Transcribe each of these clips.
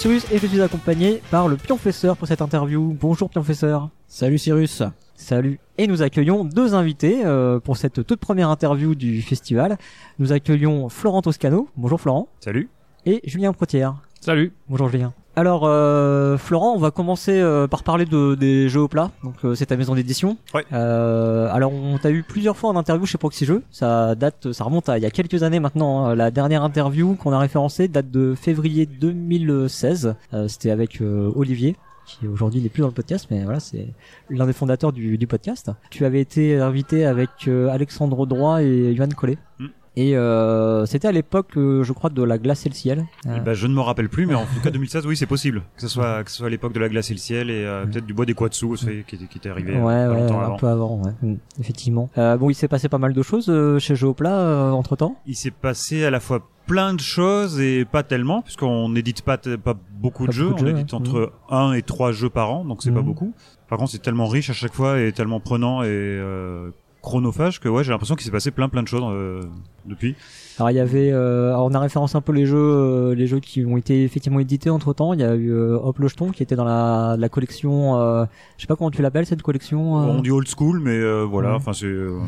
Cyrus et je suis accompagné par le Pionfesseur pour cette interview. Bonjour Pionfesseur. Salut Cyrus. Salut. Et nous accueillons deux invités euh, pour cette toute première interview du festival. Nous accueillons Florent Toscano. Bonjour Florent. Salut. Et Julien Protière. Salut. Bonjour Julien. Alors euh, Florent, on va commencer euh, par parler de, des jeux au plat. Donc euh, c'est ta maison d'édition. Ouais. Euh, alors on t'a eu plusieurs fois en interview chez Proxy Jeux. Ça date, ça remonte à il y a quelques années maintenant. hein. La dernière interview qu'on a référencée date de février 2016. Euh, C'était avec euh, Olivier qui aujourd'hui n'est plus dans le podcast, mais voilà, c'est l'un des fondateurs du, du podcast. Tu avais été invité avec euh, Alexandre Droit et Johan Collet. Mm. Et euh, c'était à l'époque, euh, je crois, de la glace et le ciel. Euh, Eh ben, je ne me rappelle plus, mais en tout cas 2016, oui, c'est possible. Que ce soit que ce soit à l'époque de la glace et le ciel et euh, peut-être du bois des Quatsu aussi, qui, était- qui était arrivé euh, Ouais, pas ouais, longtemps un avant. peu avant, ouais. Mm, effectivement. Euh, bon, il s'est passé pas mal de choses euh, chez Geopla entre temps. Il s'est passé à la fois plein de choses et pas tellement, puisqu'on n'édite pas, pas beaucoup Pas de jeux. de on jeux, édite entre un et trois jeux par an, donc c'est pas beaucoup. Par contre, c'est tellement riche à chaque fois et tellement prenant et euh, chronophage que ouais, j'ai l'impression qu'il s'est passé plein plein de choses euh, depuis. Alors il y avait, euh, alors, on a référencé un peu les jeux, euh, les jeux qui ont été effectivement édités entre temps. Il y a eu euh, Hop le Jeton qui était dans la, la collection, euh, je sais pas comment tu l'appelles cette collection. euh, On dit old school, mais euh, voilà, Ouais. enfin c'est euh,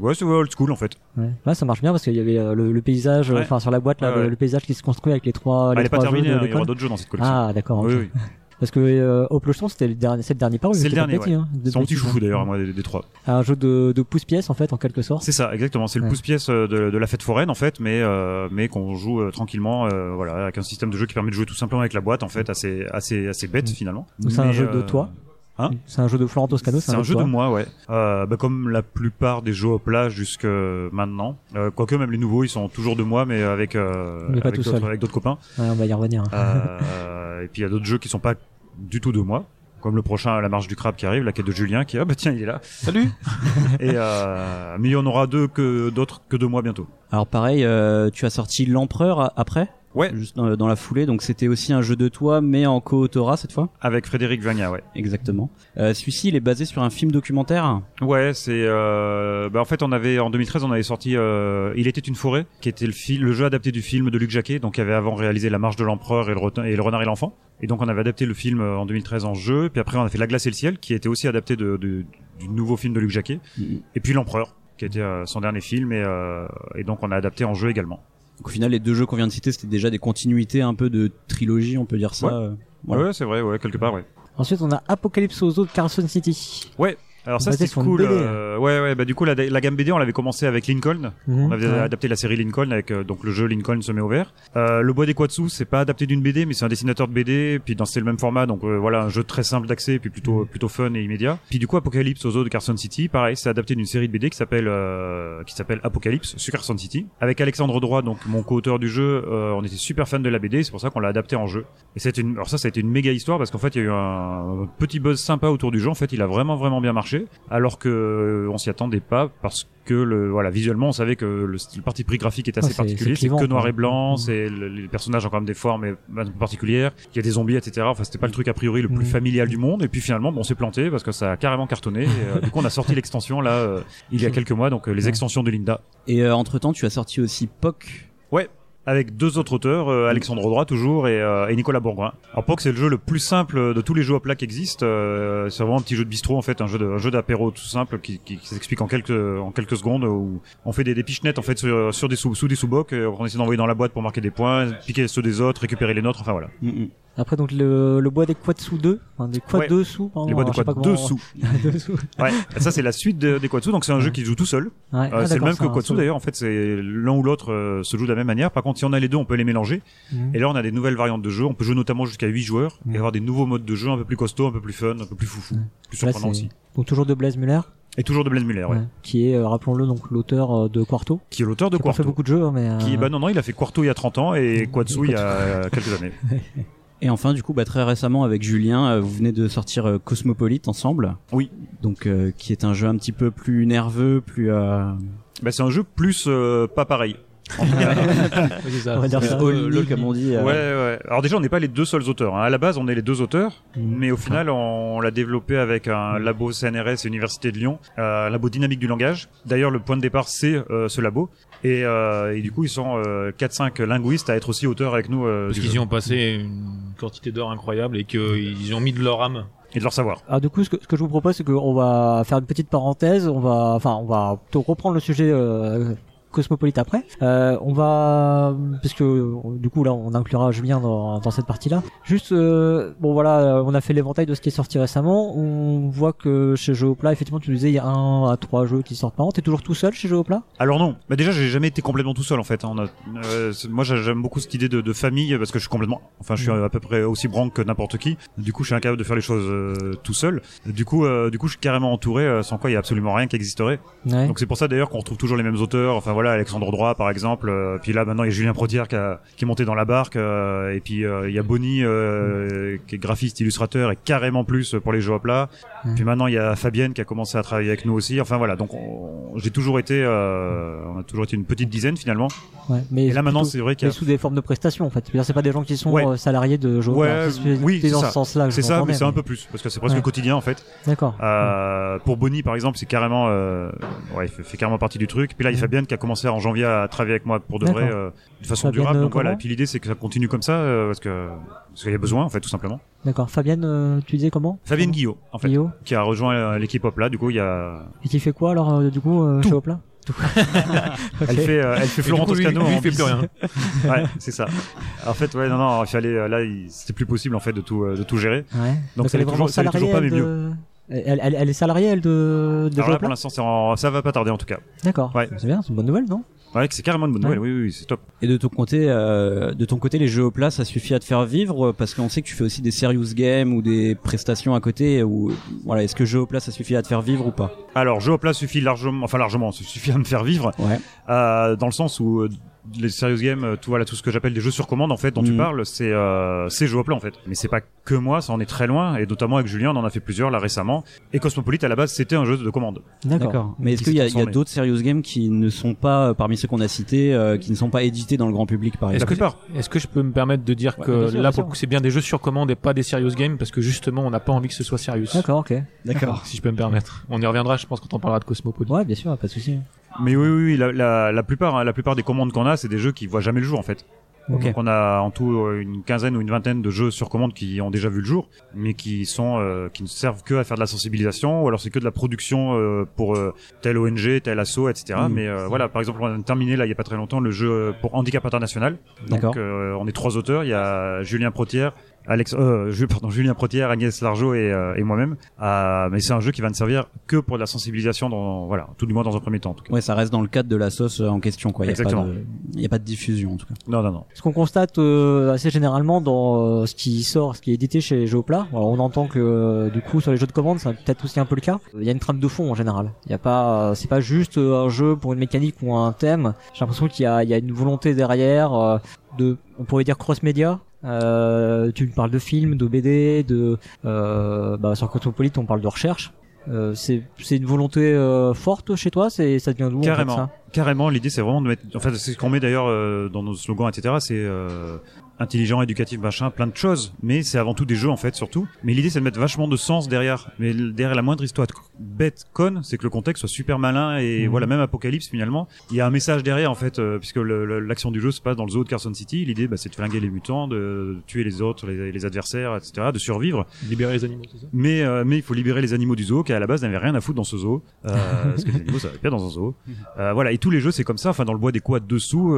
ouais, c'est old school en fait. ouais. Là, ça marche bien parce qu'il y avait le, le paysage, Ouais. enfin sur la boîte là, Ouais, le, ouais. le paysage qui se construit avec les trois. Ah, les elle est pas trois terminée, hein, il y aura d'autres jeux dans cette collection. Ah d'accord. oui, oui. Parce que euh, Jeton c'était le dernier, c'est le dernier paru. C'est le dernier, petit, hein, de C'est mon petit chouchou d'ailleurs, moi, des, des trois. Un jeu de, de pouce-pièce en fait en quelque sorte. C'est ça, exactement. C'est le Ouais. pouce-pièce euh, de, de la fête foraine en fait, mais euh, mais qu'on joue euh, tranquillement, voilà, avec un système de jeu qui permet de jouer tout simplement avec la boîte en fait, assez assez assez bête Mm. finalement. Donc, c'est un jeu de toi Hein C'est un jeu de Florent Toscano. C'est un jeu de moi, ouais. Euh, bah, comme la plupart des jeux au plat jusque maintenant. Euh, quoique même les nouveaux, ils sont toujours de moi, mais avec euh, Mais pas avec tout d'autres seul. avec d'autres copains. Ouais, on va y revenir. Et puis il y a d'autres jeux qui sont pas du tout de moi. Comme le prochain, La Marche du Crabe qui arrive, la quête de Julien, qui ah bah tiens il est là. Salut. et euh, mais il y en aura deux que d'autres que de moi bientôt. Alors pareil, euh, tu as sorti l'empereur après, Ouais. juste dans, dans la foulée, donc c'était aussi un jeu de toi, mais en co-autorat cette fois. Avec Frédéric Vagna, ouais. Exactement. Euh, Celui-ci, il est basé sur un film documentaire. Ouais, c'est. Euh, bah en fait, on avait en 2013, on avait sorti euh, Il était une forêt, qui était le, fil, le jeu adapté du film de Luc Jacquet, donc qui avait avant réalisé La Marche de l'Empereur et, le Retin- et le Renard et l'Enfant. Et donc, on avait adapté le film euh, en 2013 en jeu. Puis après, on a fait La Glace et le ciel, qui était aussi adapté de, de- du nouveau film de Luc Jacquet. Mhm. Et puis L'Empereur, qui était euh, son dernier film, et, euh, et donc on a adapté en jeu également. Donc au final, les deux jeux qu'on vient de citer, c'était déjà des continuités un peu de trilogie, on peut dire ça. Ouais. voilà. Ouais, c'est vrai, ouais, quelque part, ouais. Ensuite, on a Apocalypse aux eaux de Carson City. Alors ça, une cool. Euh, ouais, ouais, bah du coup, la, la gamme BD, on l'avait commencé avec Lincoln. Mhm. On avait Ouais. adapté la série Lincoln avec euh, donc le jeu Lincoln se met au vert. Euh, le bois des Quatsu, c'est pas adapté d'une BD, mais c'est un dessinateur de BD. Puis dans c'est le même format, donc euh, voilà un jeu très simple d'accès, puis plutôt plutôt fun et immédiat. Puis du coup Apocalypse aux eaux de Carson City, pareil, c'est adapté d'une série de BD qui s'appelle euh, qui s'appelle Apocalypse sur Carson City. Avec Alexandre Droit, donc mon co-auteur du jeu, euh, on était super fan de la BD, c'est pour ça qu'on l'a adapté en jeu. Et c'est une alors ça ça a été une méga histoire parce qu'en fait il y a eu un petit buzz sympa autour du jeu. En fait, il a vraiment vraiment bien marché, alors que euh, on s'y attendait pas parce que le voilà visuellement on savait que le, le parti pris graphique est assez Ouais, c'est- particulier c'est que noir et blanc Mhm. c'est le- les personnages ont quand même des formes et- un peu particulières. Il y a des zombies etc enfin c'était pas le truc a priori le plus Mhm. familial du monde. Et puis finalement bon, on s'est planté parce que ça a carrément cartonné. Et, euh, du coup on a sorti l'extension là euh, il y a quelques mois. Donc euh, les Ouais. extensions de Linda. Et euh, entre temps, tu as sorti aussi POC. Avec deux autres auteurs, euh, Alexandre Droit toujours et, euh, et Nicolas Bourgoin. Alors POC c'est le jeu le plus simple de tous les jeux à plat qui existent. Euh, c'est vraiment un petit jeu de bistrot en fait, un jeu d'apéro tout simple qui, qui, qui s'explique en quelques en quelques secondes où on fait des, des pichenettes en fait sur, sur des sous, sous des sous-bocs, euh, on essaie d'envoyer dans la boîte pour marquer des points, piquer ceux des autres, récupérer les nôtres, enfin voilà. Mhm. Après, donc, le, le bois des Quatsu 2. Enfin, des Quad Ouais. 2 sous. pardon, les boîtes de alors, je sais quoi pas deux comment- sous. Deux sous. Ouais, ça c'est la suite de- des Quatsu, donc c'est un jeu qui se joue tout seul. Ouais. Euh, Ah, c'est le même que Quatsu d'ailleurs, en fait c'est l'un ou l'autre euh, se joue de la même manière. Par contre si on a les deux on peut les mélanger. Mhm. Et là, on a des nouvelles variantes de jeu. On peut jouer notamment jusqu'à 8 joueurs Mm. et avoir des nouveaux modes de jeu un peu plus costauds, un peu plus fun, un peu plus foufou, plus surprenant aussi. Donc, toujours de Blaise Muller. Et toujours de Blaise Muller, ouais. ouais, Qui est, euh, rappelons-le, donc, l'auteur de Quarto. Qui est l'auteur de Qui a fait Quarto. beaucoup de jeux, hein, mais. euh, Qui, bah non, non, il a fait Quarto il y a 30 ans et. Quatsu il y a quelques années. Et enfin, du coup, bah, très récemment avec Julien, euh, vous venez de sortir euh, Cosmopolite ensemble. Oui. Donc, euh, qui est un jeu un petit peu plus nerveux, plus euh, Bah, c'est un jeu plus euh, pas pareil. Ça. On va dire ça. all comme on dit. euh, Ouais, ouais. Alors déjà, on n'est pas les deux seuls auteurs. hein. À la base, on est les deux auteurs, Mhm. mais au final, on l'a développé avec un labo CNRS et Université de Lyon, euh, un labo dynamique du langage. D'ailleurs, le point de départ, c'est euh, ce labo. Et, euh, et du coup, ils sont euh, 4-5 linguistes à être aussi auteurs avec nous euh, Parce qu'ils y ont passé une quantité d'heures incroyable et qu'ils y ont mis de leur âme. et de leur savoir. Alors du coup, ce que, ce que je vous propose, c'est qu'on va faire une petite parenthèse. On va, enfin, on va plutôt reprendre le sujet euh, cosmopolite après. Euh, on va, parce que du coup là, on inclura Julien dans, dans cette partie-là. Juste, euh, bon voilà, euh, on a fait l'éventail de ce qui est sorti récemment. On voit que chez Geopla, effectivement, tu nous disais il y a un à trois jeux qui sortent par an. T'es toujours tout seul chez Geopla Alors non, bah déjà j'ai jamais été complètement tout seul en fait. hein. On a, euh, moi j'ai- j'aime beaucoup cette idée de, de famille parce que je suis complètement, enfin je suis à peu près aussi branque que n'importe qui. Du coup je suis incapable de faire les choses euh, tout seul. Du coup, euh, du coup je suis carrément entouré, sans quoi il y a absolument rien qui existerait. Ouais. Donc c'est pour ça d'ailleurs qu'on retrouve toujours les mêmes auteurs. Enfin voilà Alexandre Droit par exemple. euh, puis là maintenant il y a Julien Protière qui, a- qui est monté dans la barque. euh, et puis euh, il y a Bonnie euh, qui est graphiste, illustrateur et carrément plus pour les jeux à plat. Mm. Puis maintenant il y a Fabienne qui a commencé à travailler avec nous aussi. Enfin voilà donc on- j'ai toujours été, on a toujours été une petite dizaine finalement. ouais. Mais Et là maintenant c'est vrai qu'il y a sous des formes de prestations en fait. C'est pas des gens qui sont Ouais. salariés de Geopla. Ouais, oui, c'est dans ça. ce sens-là. que c'est ça, mais c'est un peu plus parce que c'est presque Ouais. quotidien en fait. D'accord. Pour Bonnie par exemple, c'est carrément, ouais, il fait, fait carrément partie du truc. Puis là, il y a Mhm. Fabienne qui a commencé en janvier à travailler avec moi pour de vrai, euh, de façon Fabienne, durable. euh, Donc voilà. comment Et puis l'idée, c'est que ça continue comme ça euh, parce que parce qu'il y a besoin en fait, tout simplement. D'accord. Fabienne, euh, tu disais comment Fabienne Comment Guillot, en fait, Guillaume. qui a rejoint euh, l'équipe Hop là. Du coup, il y a, Et qui fait quoi alors euh, du coup euh, Tout. chez Hopla Tout. elle fait, euh, elle fait Florent coup, lui, Toscano lui, il fait plus rien. Ouais, c'est ça. En fait, ouais, non, non, il fallait, euh, là, il- c'était plus possible en fait de tout, euh, de tout gérer. Ouais. Donc, ça vraiment toujours, ça pas, mais de... Elle, elle, elle est salariée elle de, de Alors là, pour l'instant, ça va pas tarder en tout cas. D'accord. Ouais. C'est bien, c'est une bonne nouvelle, non? Ouais, c'est carrément une bonne Ouais. nouvelle. Oui, oui, oui, c'est top. Et de ton côté, euh, de ton côté, les jeux au plat, ça suffit à te faire vivre? Parce qu'on sait que tu fais aussi des serious games ou des prestations à côté. Ou voilà, est-ce que jeu au plat, ça suffit à te faire vivre ou pas? Alors, jeu au plat suffit largement, enfin largement, ça suffit à me faire vivre. Ouais. Euh, dans le sens où euh, les serious games, euh, tout voilà, tout ce que j'appelle des jeux sur commande en fait, dont tu Mhm. parles, c'est euh, c'est jeux au plat en fait. Mais c'est pas que moi, ça en est très loin, et notamment avec Julien, on en a fait plusieurs là récemment. Et Cosmopolite à la base, c'était un jeu de commande. D'accord. Mais est-ce Qui qu'il y a, s'est il y a d'autres serious games qui ne sont pas euh, parmi ceux qu'on a cités, euh, qui ne sont pas édités dans le grand public, par Est-ce exemple? que, est-ce que je peux me permettre de dire Ouais, que sûr, là, pour le coup, c'est bien des jeux sur commande et pas des serious games parce que justement, on n'a pas envie que ce soit serious. D'accord, ok. D'accord. Si je peux me permettre. On y reviendra, je pense, quand on parlera de Cosmopolis. Ouais, bien sûr, pas de souci. Mais oui, oui, oui la, la, la plupart, hein, la plupart des commandes qu'on a, c'est des jeux qui voient jamais le jour en fait. Ok. Donc on a en tout euh, une quinzaine ou une vingtaine de jeux sur commande qui ont déjà vu le jour, mais qui sont euh, qui ne servent que à faire de la sensibilisation, ou alors c'est que de la production euh, pour euh, tel ONG, tel asso, etc. Mhm. Mais euh, voilà, par exemple, on a terminé là il y a pas très longtemps le jeu pour handicap international. Donc euh, on est trois auteurs, il y a Julien Protière, Alex, euh, pardon, Julien Protière, Agnès Largeau et, euh, et moi-même. Euh, mais c'est un jeu qui va ne servir que pour de la sensibilisation, dans, voilà, tout du moins dans un premier temps. En tout cas. Ouais, ça reste dans le cadre de la sauce euh, en question, quoi. Il y a pas Exactement. de, il y a pas de diffusion en tout cas. Non, non, non. Ce qu'on constate euh, assez généralement dans euh, ce qui sort, ce qui est édité chez Geopla, alors on entend que euh, du coup sur les jeux de commande, c'est peut-être aussi un peu le cas. Il y a une trame de fond en général. Il y a pas, euh, c'est pas juste un jeu pour une mécanique ou un thème. J'ai l'impression qu'il y a, il y a une volonté derrière euh, de, on pourrait dire cross-média. Euh, tu parles de films, de BD, de euh, bah, sur Cosmopolite on parle de recherche. Euh, c'est une volonté euh, forte chez toi, c'est ça devient d'où en fait, Carrément. ça? Carrément, l'idée c'est vraiment de mettre. En fait, c'est ce qu'on met d'ailleurs euh, dans nos slogans, etc. C'est euh, intelligent, éducatif, machin, plein de choses. Mais c'est avant tout des jeux en fait, surtout. Mais l'idée c'est de mettre vachement de sens derrière. Mais derrière la moindre histoire bête, conne, c'est que le contexte soit super malin et Mhm. voilà, même Apocalypse finalement, il y a un message derrière en fait, euh, puisque l'action du jeu se passe dans le zoo de Carson City. L'idée, bah, c'est de flinguer les mutants, de tuer les autres, les, les adversaires, etc., de survivre. Libérer les animaux, c'est ça? Mais euh, mais il faut libérer les animaux du zoo qui à la base n'avaient rien à foutre dans ce zoo euh, parce que les animaux ça va bien dans un zoo. Euh, voilà et tous les jeux c'est comme ça. Enfin dans le bois des quads dessous,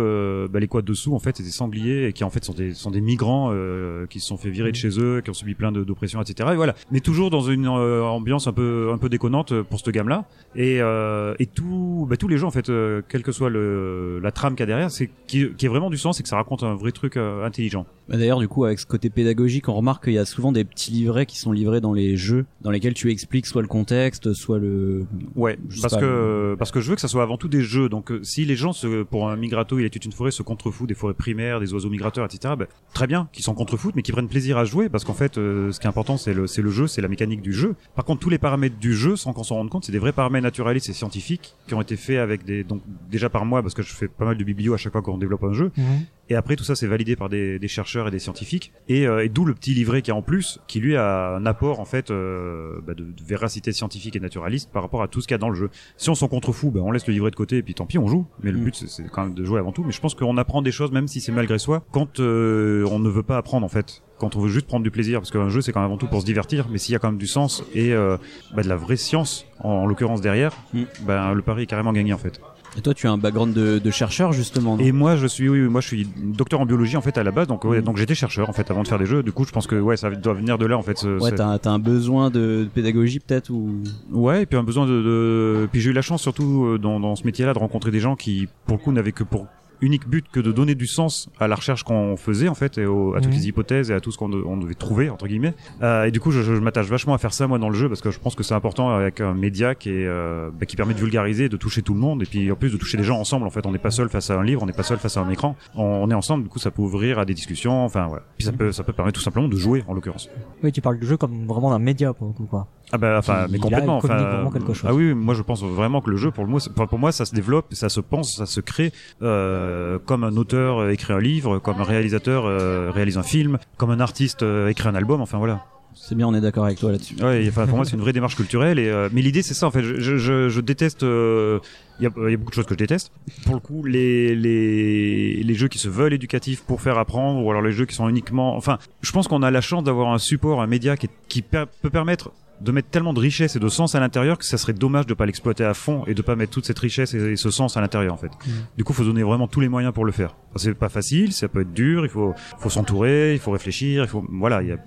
bah, les quads dessous en fait c'est des sangliers et qui en fait sont des sont des migrants euh, qui se sont fait virer de chez eux, qui ont subi plein d'oppressions etc. Et voilà. Mais toujours dans une euh, ambiance un peu un peu déconnante pour cette gamme là. Et euh, et tout bah, tous les jeux en fait euh, quelle que soit le la trame qu'il y a derrière c'est qui, qui est vraiment du sens et que ça raconte un vrai truc euh, intelligent. Bah, D'ailleurs, du coup, avec ce côté pédagogique, on remarque qu'il y a souvent des petits livrets qui sont livrés dans les jeux, dans lesquels tu expliques soit le contexte, soit le. Ouais, Je parce pas, que parce que je veux que ça soit avant tout des jeux. Donc euh, si les gens, se, pour un migrato, il est toute une forêt, se contrefoutent des forêts primaires, des oiseaux migrateurs, etc. ben, très bien, qu'ils s'en contrefoutent, mais qu'ils prennent plaisir à jouer, parce qu'en fait, euh, ce qui est important, c'est le, le jeu, c'est la mécanique du jeu. Par contre, tous les paramètres du jeu, sans qu'on s'en rende compte, c'est des vrais paramètres naturalistes et scientifiques qui ont été faits avec des, donc déjà par moi, parce que je fais pas mal de biblio à chaque fois qu'on développe un jeu. Mhm. Et après, tout ça, c'est validé par des, des chercheurs et des scientifiques. Et, euh, et d'où le petit livret qui est en plus, qui lui a un apport en fait euh, bah, de, de véracité scientifique et naturaliste par rapport à tout ce qu'il y a dans le jeu. Si on s'en contrefout, bah, on laisse le livret de côté et puis tant pis, on joue. Mais le Mm. but, c'est- quand même de jouer avant tout. Mais je pense qu'on apprend des choses, même si c'est malgré soi, quand euh, on ne veut pas apprendre en fait. Quand on veut juste prendre du plaisir, parce qu'un jeu c'est quand même avant tout pour se divertir, mais s'il y a quand même du sens et euh, bah, de la vraie science, en, en l'occurrence derrière, Mm. ben le pari est carrément gagné en fait. Et toi, tu as un background de, de chercheur justement. Et moi, je suis, oui, oui, moi, je suis docteur en biologie en fait à la base, donc ouais, Mm. donc j'étais chercheur en fait avant de faire des jeux. Du coup, je pense que ouais, ça doit venir de là en fait. ce- Ouais, t'as t'as un besoin de, de pédagogie peut-être ou? Ouais, et puis un besoin de, de... puis j'ai eu la chance surtout euh, dans, dans ce métier-là de rencontrer des gens qui, pour le coup, n'avaient que pour unique but que de donner du sens à la recherche qu'on faisait en fait et au- à toutes Mhm. les hypothèses et à tout ce qu'on de- on devait trouver entre guillemets. Euh, et du coup je, je, m'attache vachement à faire ça moi dans le jeu parce que je pense que c'est important avec un média qui est euh, bah, qui permet de vulgariser de toucher tout le monde et puis en plus de toucher des gens ensemble en fait. On n'est pas seul face à un livre on n'est pas seul face à un écran. On, on est ensemble du coup ça peut ouvrir à des discussions enfin voilà puis ça peut ça peut permettre tout simplement de jouer en l'occurrence. Oui, tu parles du jeu comme vraiment d'un média pour le coup, quoi. Ah bah enfin mais complètement enfin vraiment quelque chose. ah oui oui, moi je pense vraiment que le jeu pour moi pour, moi ça se développe ça se pense ça se crée euh, comme un auteur euh, écrit un livre comme un réalisateur euh, réalise un film comme un artiste euh, écrit un album enfin voilà c'est bien, on est d'accord avec toi là-dessus. Ouais, enfin, pour moi, c'est une vraie démarche culturelle. Et, euh, mais l'idée, c'est ça, en fait. Je, je, déteste. euh, Il y, a, il y a beaucoup de choses que je déteste. Pour le coup, les, les, les jeux qui se veulent éducatifs pour faire apprendre, ou alors les jeux qui sont uniquement. Enfin, je pense qu'on a la chance d'avoir un support, un média qui, qui per- peut permettre de mettre tellement de richesse et de sens à l'intérieur que ça serait dommage de pas l'exploiter à fond et de pas mettre toute cette richesse et, ce sens à l'intérieur en fait. Du coup, faut donner vraiment tous les moyens pour le faire. Enfin, c'est pas facile, ça peut être dur, il faut faut s'entourer, il faut réfléchir, il faut voilà, il y a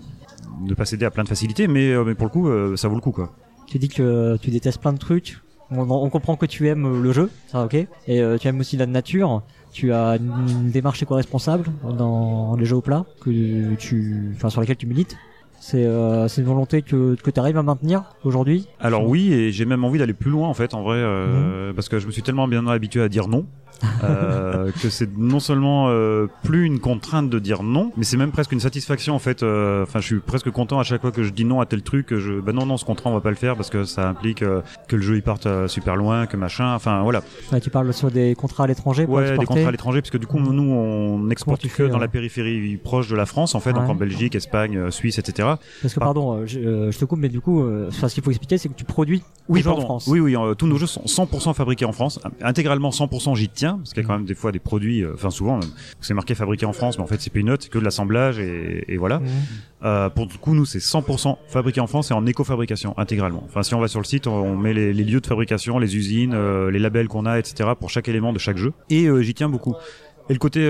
ne pas céder à plein de facilités, mais, euh, mais pour le coup, euh, ça vaut le coup quoi. Tu dis que tu détestes plein de trucs. On, on comprend que tu aimes le jeu, ça ok. Et euh, tu aimes aussi la nature. Tu as une démarche éco-responsable dans les jeux au plat que tu, enfin sur lesquels tu milites. C'est euh, c'est une volonté que que tu arrives à maintenir aujourd'hui? Alors oui, et j'ai même envie d'aller plus loin en fait, en vrai, euh, parce que je me suis tellement bien habitué à dire non. Euh, que c'est non seulement euh, plus une contrainte de dire non, mais c'est même presque une satisfaction en fait. euh, Enfin, je suis presque content à chaque fois que je dis non à tel truc. Que je, bah non, non, ce contrat on va pas le faire parce que ça implique que le jeu il parte super loin, que machin. Enfin voilà. Ouais, tu parles sur des contrats à l'étranger Ouais, des exporter. contrats à l'étranger, parce que du coup nous on exporte que fais, dans la périphérie proche de la France en fait, donc en Belgique, Espagne, Suisse, etc. Parce que pardon, je, je te coupe, mais du coup, ce qu'il faut expliquer, c'est que tu produis Oui, pardon. en France. Oui, oui, tous nos jeux sont 100% fabriqués en France, intégralement 100% j'y tiens, parce qu'il y a quand même des fois des produits, euh, enfin souvent, c'est marqué fabriqué en France, mais en fait c'est peanut, c'est que de l'assemblage et, et voilà. Mhm. Euh, pour le coup, nous c'est 100% fabriqué en France et en éco-fabrication intégralement. Enfin, si on va sur le site, on, met les, les lieux de fabrication, les usines, euh, les labels qu'on a, etc. pour chaque élément de chaque jeu. Et euh, j'y tiens beaucoup. Et le côté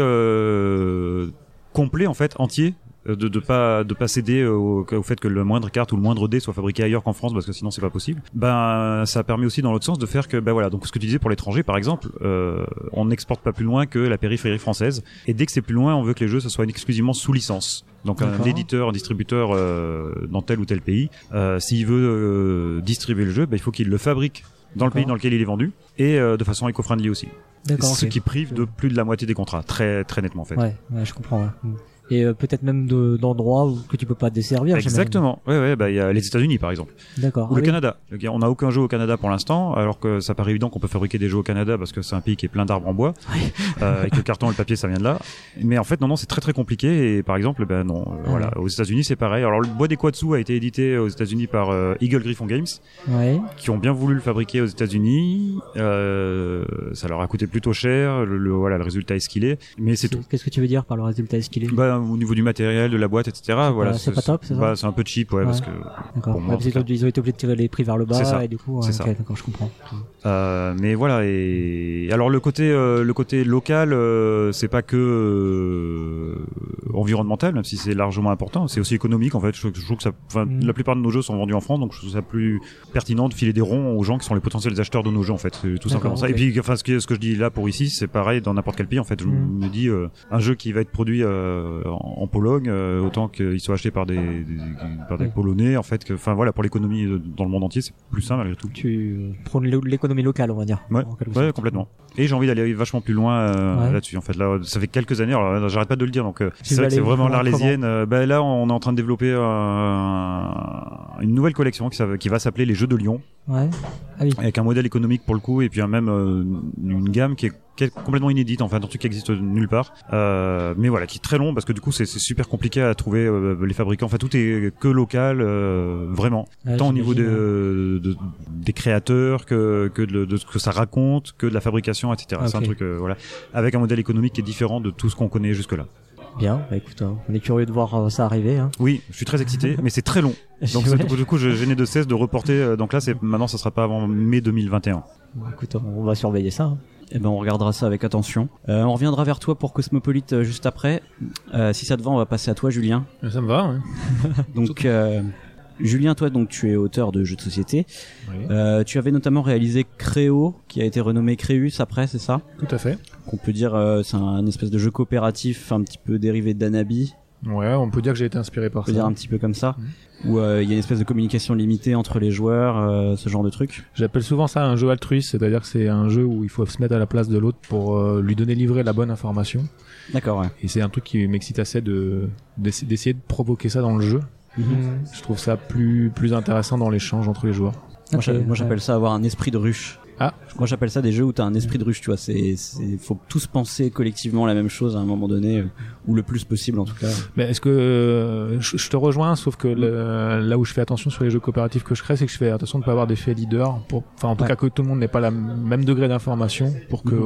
complet, en fait, entier, de de pas de pas céder au, au fait que le moindre carte ou le moindre dé soit fabriqué ailleurs qu'en France parce que sinon c'est pas possible. Ben ça permet aussi dans l'autre sens de faire que ben voilà donc ce que tu disais pour l'étranger par exemple euh, on n'exporte pas plus loin que la périphérie française et dès que c'est plus loin on veut que les jeux ce soit exclusivement sous licence. Donc un éditeur, un distributeur euh, dans tel ou tel pays, euh, s'il veut euh, distribuer le jeu, ben, il faut qu'il le fabrique dans le pays dans lequel il est vendu et euh, de façon éco-friendly aussi. Ce qui prive de plus de la moitié des contrats, très très nettement en fait. Ouais, ouais, je comprends. ouais. Mm. Et euh, peut-être même de- d'endroits où que tu peux pas desservir. Exactement. Ouais, ouais, bah il y a les États-Unis par exemple, D'accord. ou Ah le oui. Canada. On n'a aucun jeu au Canada pour l'instant, alors que ça paraît évident qu'on peut fabriquer des jeux au Canada parce que c'est un pays qui est plein d'arbres en bois, euh, et que le carton et le papier ça vient de là. Mais en fait non non c'est très très compliqué et par exemple ben non euh, Ah voilà aux États-Unis c'est pareil. Alors le bois des Quatsu a été édité aux États-Unis par euh, Eagle Griffon Games, Ouais. qui ont bien voulu le fabriquer aux États-Unis. Euh, ça leur a coûté plutôt cher. Le, le- voilà le résultat est ce qu'il est, mais c'est tout. Qu'est-ce que tu veux dire par le résultat est-ce qu'il est? Bah, au niveau du matériel, de la boîte, etc. Voilà, c'est pas top, c'est ça bah, c'est un peu cheap, ouais, parce que. D'accord. en parce qu'ils ont- ils ont été obligés de tirer les prix vers le bas C'est ça. et du coup, ouais, C'est ça. ok, d'accord, je comprends. Euh, mais voilà, et alors le côté, euh, le côté local, euh, c'est pas que euh, environnemental, même si c'est largement important, c'est aussi économique en fait. Je, trouve- je trouve que ça, Mm. la plupart de nos jeux sont vendus en France, donc je trouve ça plus pertinent de filer des ronds aux gens qui sont les potentiels acheteurs de nos jeux en fait. Tout simplement ça. Et puis, enfin, ce que, ce que je dis là pour ici, c'est pareil dans n'importe quel pays. En fait, je Mm. me dis, un jeu qui va être produit en, en Pologne, euh, autant qu'il soit acheté par des, des- par des Mm. Polonais, en fait, que, enfin voilà, pour l'économie euh, dans le monde entier, c'est plus simple malgré tout. Tu euh, prônes l'é- l'économie locale, on va dire. Ouais, ouais, complètement. Et j'ai envie d'aller vachement plus loin euh, Ouais. là-dessus. En fait, là, ça fait quelques années. Alors, euh, j'arrête pas de le dire. Donc, euh, c'est vrai que c'est vraiment l'arlésienne. Euh, ben là, on est en train de développer euh, une nouvelle collection qui, va s'appeler les Jeux de Lyon, Ouais. Ah oui. avec un modèle économique pour le coup, et puis un même une gamme qui est, complètement inédite. En fait, un truc qui existe nulle part. Euh, mais voilà, qui est très long parce que du coup, c'est super compliqué à trouver euh, les fabricants. Enfin, tout est que local, euh, vraiment Ouais, tant au niveau j'imagine, de, de- des créateurs que que de, de ce que ça raconte, que de la fabrication, etc. C'est un truc euh, voilà, avec un modèle économique qui est différent de tout ce qu'on connaît jusque là. Bien. Bah écoute, hein, on est curieux de voir euh, ça arriver. Hein. Oui, je suis très excité, mais c'est très long. Donc du coup, je, je n'ai de cesse de reporter. euh, Donc là, c'est maintenant, ça sera pas avant mai 2021. Bon, écoute, on va surveiller ça. hein. Eh ben, on regardera ça avec attention. Euh, on reviendra vers toi pour Cosmopolite euh, juste après. Euh, si ça te va, on va passer à toi, Julien. Ça me va, hein. Donc, euh, Julien, toi, donc tu es auteur de jeux de société. Oui, Euh, tu avais notamment réalisé Créo, qui a été renommé Créus après, c'est ça? Tout à fait. Qu'on peut dire, euh, c'est un espèce de jeu coopératif un petit peu dérivé d'Anabi, Ouais, on peut dire que j'ai été inspiré par on peut ça. dire un petit peu comme ça, Mhm. où euh, il y a une espèce de communication limitée entre les joueurs, ce genre de truc. J'appelle souvent ça un jeu altruiste, c'est-à-dire que c'est un jeu où il faut se mettre à la place de l'autre pour lui donner livrer la bonne information. D'accord, ouais. Et c'est un truc qui m'excite assez de d'essa- d'essayer de provoquer ça dans le jeu. Je trouve ça plus plus intéressant dans l'échange entre les joueurs. Moi, ouais. j'appelle ça avoir un esprit de ruche. Ah. Moi j'appelle ça des jeux où t'as un esprit de ruche, tu vois. C'est, faut tous penser collectivement la même chose à un moment donné, euh, ou le plus possible en tout cas. Mais est-ce que euh, je, je te rejoins, sauf que le- là où je fais attention sur les jeux coopératifs que je crée, c'est que je fais attention de pas avoir d'effet leader, pour, enfin en tout Ouais. cas que tout le monde n'ait pas le même degré d'information pour que Mhm.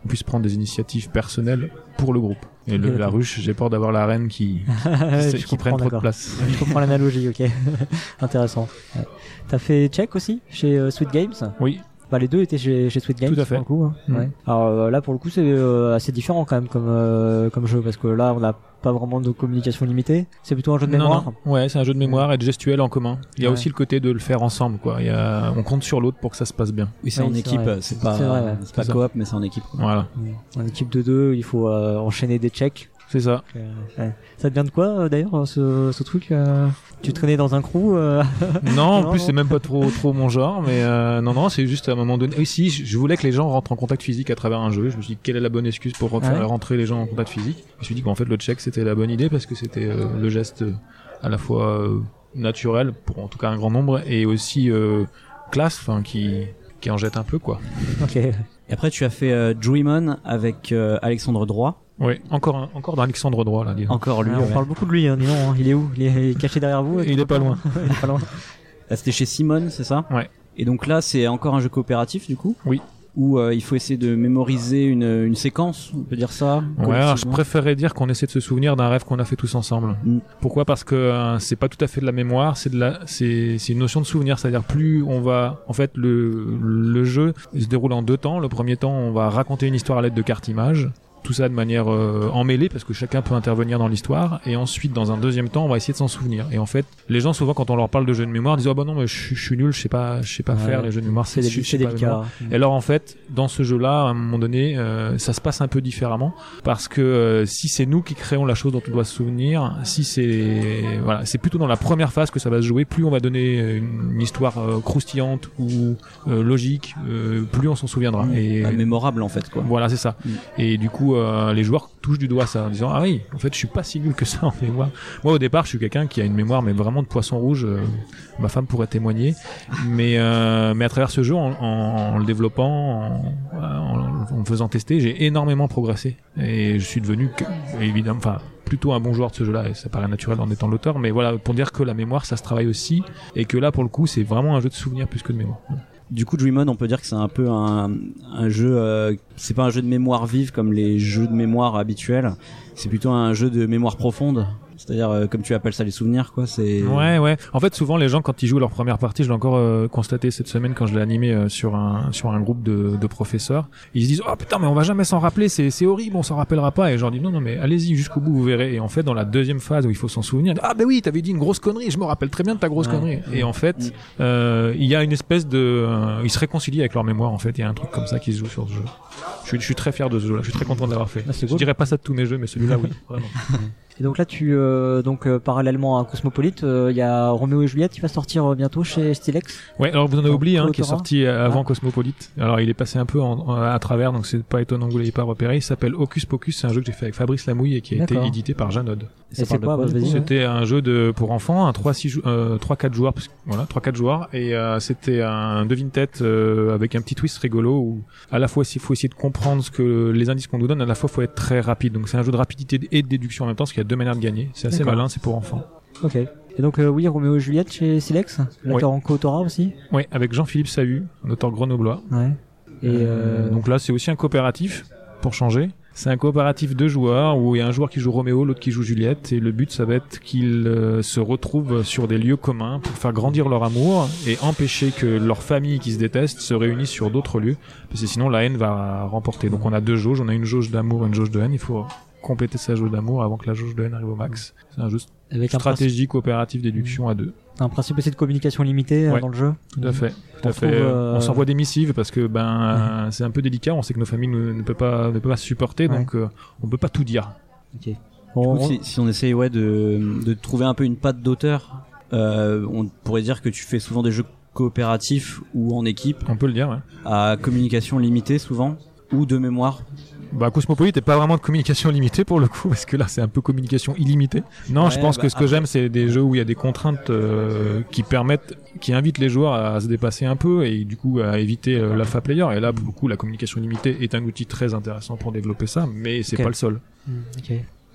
on, on puisse prendre des initiatives personnelles pour le groupe. Et le- la ruche, j'ai peur d'avoir la reine qui, qui, prenne trop de place. Je comprends l'analogie, ok. Intéressant. Ouais. T'as fait check aussi chez euh, Sweet Games Oui, Bah les deux étaient chez, chez Sweet Games Tout à fait. pour le coup. hein. Mm. Ouais. Alors euh, là pour le coup c'est euh, assez différent quand même comme euh, comme jeu parce que là on n'a pas vraiment de communication limitée. C'est plutôt un jeu de mémoire. non. Ouais, c'est un jeu de mémoire et de gestuel en commun. Il y a Ouais. aussi le côté de le faire ensemble, quoi. Il y a, on compte sur l'autre pour que ça se passe bien. Oui, c'est en équipe, c'est pas, C'est vrai, ouais. pas coop, mais c'est en équipe. quoi. Voilà. En équipe de deux il faut euh, enchaîner des checks. C'est ça. Euh, ouais. Ça te vient de quoi euh, d'ailleurs ce, ce truc euh Tu traînais dans un crew euh, Non, en plus c'est même pas trop trop mon genre, mais euh, non non, c'est juste à un moment donné. Oui, si, je voulais que les gens rentrent en contact physique à travers un jeu. Je me suis dit quelle est la bonne excuse pour refaire Ouais. rentrer les gens en contact physique? Je me suis dit qu'en fait le check c'était la bonne idée parce que c'était euh, le geste euh, à la fois euh, naturel pour en tout cas un grand nombre et aussi euh, classe, enfin qui qui en jette un peu quoi. Ok. Et après, tu as fait euh, Dream On avec euh, Alexandre Droit. Oui, encore un, encore dans Alexandre Droit là. dis donc. Encore lui. On ouais. parle beaucoup de lui, hein, dis donc, hein. il est où? Il est, il est caché derrière vous Il est pas loin. il est pas loin. Là, C'était chez Simone, c'est ça? Ouais. Et donc là, c'est encore un jeu coopératif du coup? Oui. Où euh, il faut essayer de mémoriser une, une séquence, on peut dire ça Ouais, alors je préférerais dire qu'on essaie de se souvenir d'un rêve qu'on a fait tous ensemble. Mm. Pourquoi? Parce que euh, c'est pas tout à fait de la mémoire, c'est de la, c'est, c'est une notion de souvenir. C'est-à-dire plus on va, en fait, le, le jeu se déroule en deux temps. Le premier temps, on va raconter une histoire à l'aide de cartes images. Tout ça de manière euh, emmêlée parce que chacun peut intervenir dans l'histoire et ensuite dans un deuxième temps on va essayer de s'en souvenir et en fait les gens souvent quand on leur parle de jeux de mémoire disent oh bah non mais je, suis- je suis nul je sais pas je sais pas Ouais. faire les jeux de mémoire C'est délicat. Et alors en fait, dans ce jeu-là, à un moment donné, euh, ça se passe un peu différemment parce que euh, si c'est nous qui créons la chose dont on doit se souvenir, si c'est voilà, c'est plutôt dans la première phase que ça va se jouer. Plus on va donner une, une histoire euh, croustillante ou euh, logique, euh, plus on s'en souviendra. Et Bah, mémorable en fait quoi. voilà, c'est ça. Mm. Et du coup, euh, les joueurs touchent du doigt ça en disant ah oui, en fait, je suis pas si nul que ça en mémoire. Moi, au départ, je suis quelqu'un qui a une mémoire mais vraiment de poisson rouge. euh, ma femme pourrait témoigner. Mais euh, mais à travers ce jeu, en, le développant, en, faisant tester, j'ai énormément progressé et je suis devenu évidemment, enfin plutôt un bon joueur de ce jeu-là et ça paraît naturel en étant l'auteur. Mais voilà, pour dire que la mémoire, ça se travaille aussi et que là, pour le coup, c'est vraiment un jeu de souvenir plus que de mémoire. Du coup, Dream On, on peut dire que c'est un peu un, jeu. euh, c'est pas un jeu de mémoire vive comme les jeux de mémoire habituels. C'est plutôt un jeu de mémoire profonde. C'est-à-dire, euh, comme tu appelles ça, les souvenirs, quoi. C'est. Ouais, ouais. En fait, souvent, les gens, quand ils jouent leur première partie, je l'ai encore euh, constaté cette semaine quand je l'ai animé euh, sur un sur un groupe de, de professeurs, ils se disent oh putain mais on va jamais s'en rappeler, c'est c'est horrible, on s'en rappellera pas. Et je leur dis non non mais allez-y jusqu'au bout, vous verrez. Et en fait, dans la deuxième phase où il faut s'en souvenir, ah ben oui, t'avais dit une grosse connerie, je me rappelle très bien de ta grosse Ouais. connerie. Et en fait, euh, il y a une espèce de, ils se réconcilient avec leur mémoire. En fait, il y a un truc comme ça qui se joue sur ce jeu. Je suis, je suis très fier de ce jeu-là. Je suis très content de l'avoir fait. Ah, c'est je cool. dirais pas ça de tous mes jeux, mais celui-là oui, vraiment. Et donc là, tu euh, donc euh, parallèlement à Cosmopolite, euh, il y a Roméo et Juliette qui va sortir bientôt chez Stilex. Ouais, alors vous en avez oublié Claude qui est sorti avant Ah. Cosmopolite. Alors il est passé un peu en, en- à travers, donc c'est pas étonnant que vous l'ayez pas repéré. Il s'appelle Hocus Pocus, c'est un jeu que j'ai fait avec Fabrice Lamouille et qui a été édité par Janod. Bah, coup ouais. C'était un jeu de pour enfants, un 3 6 jou- euh, 3 4 joueurs parce que- voilà, 3 4 joueurs et c'était un devine-tête euh, avec un petit twist rigolo où à la fois il faut essayer de comprendre ce que les indices qu'on nous donne, à la fois faut être très rapide. Donc c'est un jeu de rapidité et de déduction en même temps parce qu'il y a deux manières de gagner. C'est assez malin, c'est pour enfants. Ok. Et donc euh, oui, Roméo et Juliette chez Stilex, l'acteur en co-autora aussi. Ouais, avec Jean-Philippe Sahu, un auteur grenoblois. Ouais. Et euh, donc là, c'est aussi un coopératif pour changer. C'est un coopératif de joueurs où il y a un joueur qui joue Roméo, l'autre qui joue Juliette, et le but ça va être qu'ils euh, se retrouvent sur des lieux communs pour faire grandir leur amour et empêcher que leur famille qui se déteste se réunissent sur d'autres lieux, parce que sinon la haine va remporter. Donc on a deux jauges, on a une jauge d'amour et une jauge de haine. Il faut compléter sa jauge d'amour avant que la jauge de haine arrive au max. C'est un jeu avec un principe, stratégie coopératif déduction à deux. un principe aussi de communication limitée euh, Ouais. dans le jeu. Tout à fait. Tout On à fait. euh, On s'envoie des missives parce que ben euh, c'est un peu délicat. On sait que nos familles ne, ne peuvent pas ne peuvent pas se supporter, Ouais. donc euh, on peut pas tout dire. Ok. Du Bon, coup, on- si, si on essaye ouais de, de trouver un peu une patte d'auteur, euh, on pourrait dire que tu fais souvent des jeux coopératifs ou en équipe On peut le dire. Ouais. à communication limitée souvent ou de mémoire. Bah Cosmopolite est pas vraiment de communication limitée pour le coup parce que là c'est un peu communication illimitée. Non, je pense bah, que ce que après- j'aime c'est des jeux où il y a des contraintes euh, qui permettent, qui invitent les joueurs à se dépasser un peu et du coup à éviter euh, l'alpha player. Et là, pour le coup, la communication limitée est un outil très intéressant pour développer ça, mais c'est Ok. pas le seul. Hmm, ok.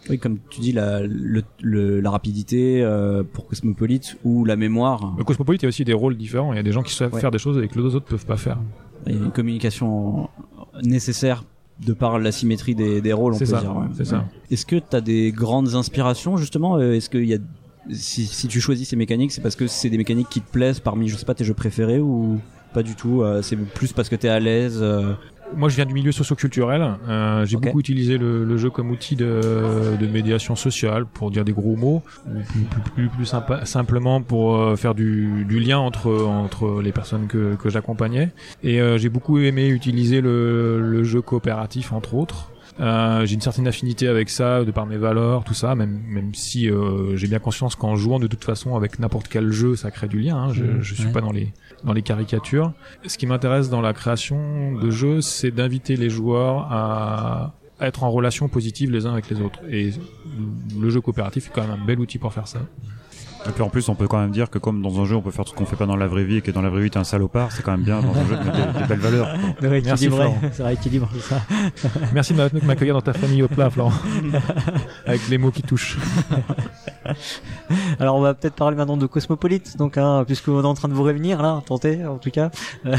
Oui, comme tu dis, la, le, le- la rapidité euh, pour Cosmopolite ou la mémoire, Le Cosmopolite, il y a aussi des rôles différents. Il y a des gens qui savent Ouais. faire des choses et que les autres peuvent pas faire. il y a une communication nécessaire de par la symétrie des, des rôles, on peut ça, dire. ouais. c'est ça. Est-ce que tu as des grandes inspirations justement Euh, Est-ce qu'il y a si, si tu choisis ces mécaniques, c'est parce que c'est des mécaniques qui te plaisent parmi, je sais pas, tes jeux préférés ou pas du tout euh, C'est plus parce que t'es à l'aise. euh, Moi, je viens du milieu socio-culturel. Euh, j'ai beaucoup utilisé le, le jeu comme outil de, de médiation sociale, pour dire des gros mots, ou plus, plus, plus, plus simplement pour euh, faire du, du lien entre entre les personnes que, que j'accompagnais. Et euh, j'ai beaucoup aimé utiliser le, le jeu coopératif, entre autres. Euh, j'ai une certaine affinité avec ça de par mes valeurs, tout ça, même même si euh, j'ai bien conscience qu'en jouant de toute façon avec n'importe quel jeu, ça crée du lien. hein. Je, Mmh, je suis ouais. pas dans les dans les caricatures. Ce qui m'intéresse dans la création de jeux, c'est d'inviter les joueurs à être en relation positive les uns avec les autres. Et le jeu coopératif est quand même un bel outil pour faire ça. Et puis en plus, on peut quand même dire que comme dans un jeu, on peut faire tout ce qu'on fait pas dans la vraie vie et que dans la vraie vie, t'es un salopard, c'est quand même bien dans un jeu de mettre des, des belles valeurs. De rééquilibrer. C'est rééquilibre, c'est ça. Merci de m'accueillir dans ta famille au plat, Florent. avec les mots qui touchent. Alors on va peut-être parler maintenant de Cosmopolite, donc hein, puisqu'on est en train de vous réunir là, tenter en tout cas.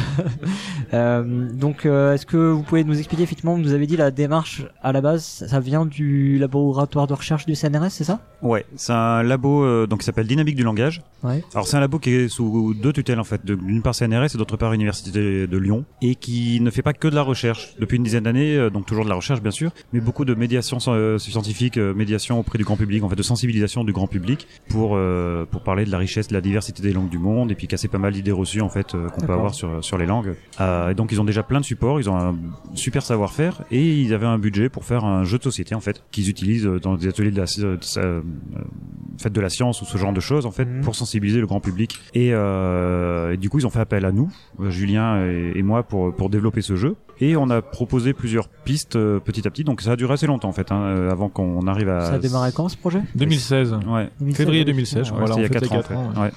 Euh, donc euh, est-ce que vous pouvez nous expliquer effectivement, vous nous avez dit la démarche à la base, ça vient du laboratoire de recherche du CNRS, c'est ça? Ouais, c'est un labo euh, donc qui s'appelle Dynamique du langage. Ouais. Alors c'est un labo qui est sous deux tutelles en fait, d'une part CNRS et d'autre part Université de Lyon, et qui ne fait pas que de la recherche depuis une dizaine d'années, donc toujours de la recherche bien sûr, mais beaucoup de médiation scientifique, médiation auprès du grand public, en fait de sensibilisation du grand public pour euh, pour parler de la richesse, de la diversité des langues du monde, et puis casser pas mal d'idées reçues en fait euh, qu'on peut avoir sur sur les langues. Euh, et donc ils ont déjà plein de supports, ils ont un super savoir-faire, et ils avaient un budget pour faire un jeu de société en fait qu'ils utilisent dans des ateliers de la de, fête de la science ou ce genre de choses en fait Mhm. pour sensibiliser le grand public et, euh, et du coup ils ont fait appel à nous Julien et, et moi pour pour développer ce jeu et on a proposé plusieurs pistes euh, petit à petit donc ça a duré assez longtemps en fait hein, euh, avant qu'on arrive à Ça a démarré quand ce projet? 2016. Ouais 2016, Février ouais. 2016, Ouais, voilà, il y a on fête 4 les ans, ouais.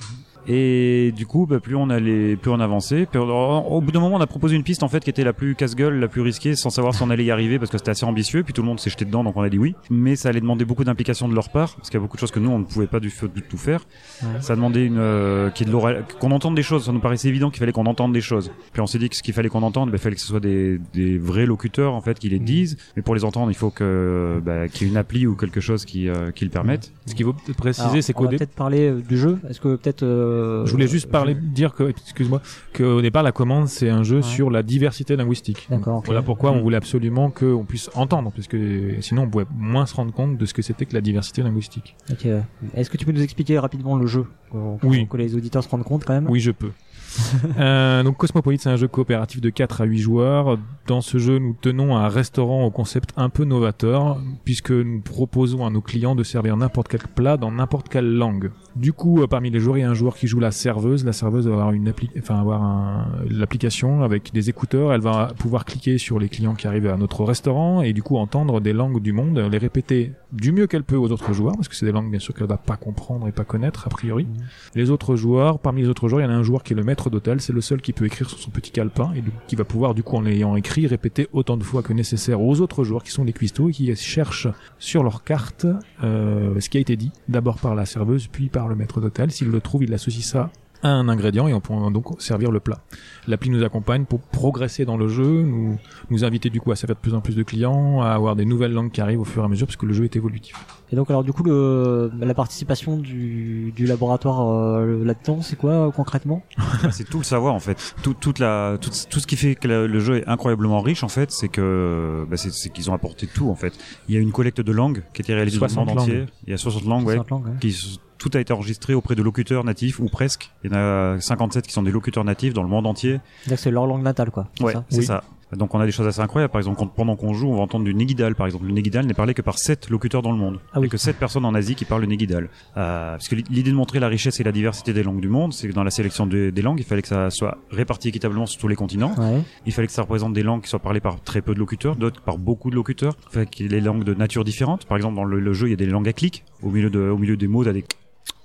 Et du coup, bah, plus on allait, plus on avançait. Puis, au, au bout d'un moment, on a proposé une piste en fait qui était la plus casse-gueule, la plus risquée, sans savoir si on allait y arriver parce que c'était assez ambitieux. Puis tout le monde s'est jeté dedans, donc on a dit oui. Mais ça allait demander beaucoup d'implication de leur part, parce qu'il y a beaucoup de choses que nous on ne pouvait pas du, tout faire. Ouais. Ça demandait une, euh, qu'il y ait de l'oral- qu'on entende des choses. Ça nous paraissait évident qu'il fallait qu'on entende des choses. Puis on s'est dit que ce qu'il fallait qu'on entende, bah, il fallait que ce soit des, des vrais locuteurs en fait qui les Mhm. disent. Mais pour les entendre, il faut que bah, qu'il y ait une appli ou quelque chose qui, euh, qui le permette. Ce qu'il faut préciser, c'est on qu'au va dé- peut-être parler euh, du jeu. Est-ce que peut-être euh, je voulais juste parler, dire que, excuse-moi, qu'au départ la commande c'est un jeu Ouais. sur la diversité linguistique. D'accord. Voilà pourquoi on Mm. voulait absolument qu'on puisse entendre, parce que sinon on pouvait moins se rendre compte de ce que c'était que la diversité linguistique. Ok. Est-ce que tu peux nous expliquer rapidement le jeu pour, pour Oui. que les auditeurs se rendent compte quand même? Oui, je peux. Euh, donc Cosmopolite, c'est un jeu coopératif de 4 à 8 joueurs. Dans ce jeu, nous tenons un restaurant au concept un peu novateur, puisque nous proposons à nos clients de servir n'importe quel plat dans n'importe quelle langue. Du coup, euh, parmi les joueurs, il y a un joueur qui joue la serveuse. La serveuse va avoir une appli enfin avoir un- l'application avec des écouteurs. Elle va pouvoir cliquer sur les clients qui arrivent à notre restaurant et du coup entendre des langues du monde, les répéter du mieux qu'elle peut aux autres joueurs, parce que c'est des langues bien sûr qu'elle va pas comprendre et pas connaître a priori. Les autres joueurs, parmi les autres joueurs, il y en a un joueur qui est le maître d'hôtel, c'est le seul qui peut écrire sur son petit calepin et qui va pouvoir du coup en l'ayant écrit répéter autant de fois que nécessaire aux autres joueurs qui sont les cuistots et qui cherchent sur leur carte euh, ce qui a été dit, d'abord par la serveuse puis par le maître d'hôtel. S'il le trouve, il associe ça à un ingrédient et on peut donc servir le plat. L'appli nous accompagne pour progresser dans le jeu, nous, nous inviter du coup à servir de plus en plus de clients, à avoir des nouvelles langues qui arrivent au fur et à mesure parce que le jeu est évolutif. Et donc alors du coup le la participation du, du laboratoire euh, là-dedans, c'est quoi euh, concrètement? Bah, c'est tout le savoir en fait. Tout, toute la, tout, tout ce qui fait que le, le jeu est incroyablement riche en fait, c'est que bah, c'est, c'est qu'ils ont apporté tout en fait. Il y a une collecte de langues qui a été réalisée dans le 60 monde entier. Il y a 60 langues, ouais. 60 langues, ouais. Qui, tout a été enregistré auprès de locuteurs natifs ou presque. Il y en a 57 qui sont des locuteurs natifs dans le monde entier. C'est leur langue natale quoi. Ouais, ça c'est Oui. ça. Donc on a des choses assez incroyables. Par exemple, pendant qu'on joue, on va entendre du Negidal. Par exemple, le Negidal n'est parlé que par 7 locuteurs dans le monde. Ah oui. Et que 7 personnes en Asie qui parlent le Negidal. Euh, parce que l'idée de montrer la richesse et la diversité des langues du monde, c'est que dans la sélection de- des langues, il fallait que ça soit réparti équitablement sur tous les continents. Ouais. Il fallait que ça représente des langues qui soient parlées par très peu de locuteurs, d'autres par beaucoup de locuteurs. Il fallait qu'il y ait des langues de nature différente. Par exemple, dans le, le jeu, il y a des langues à clics. Au milieu, de, au milieu des mots, t'as des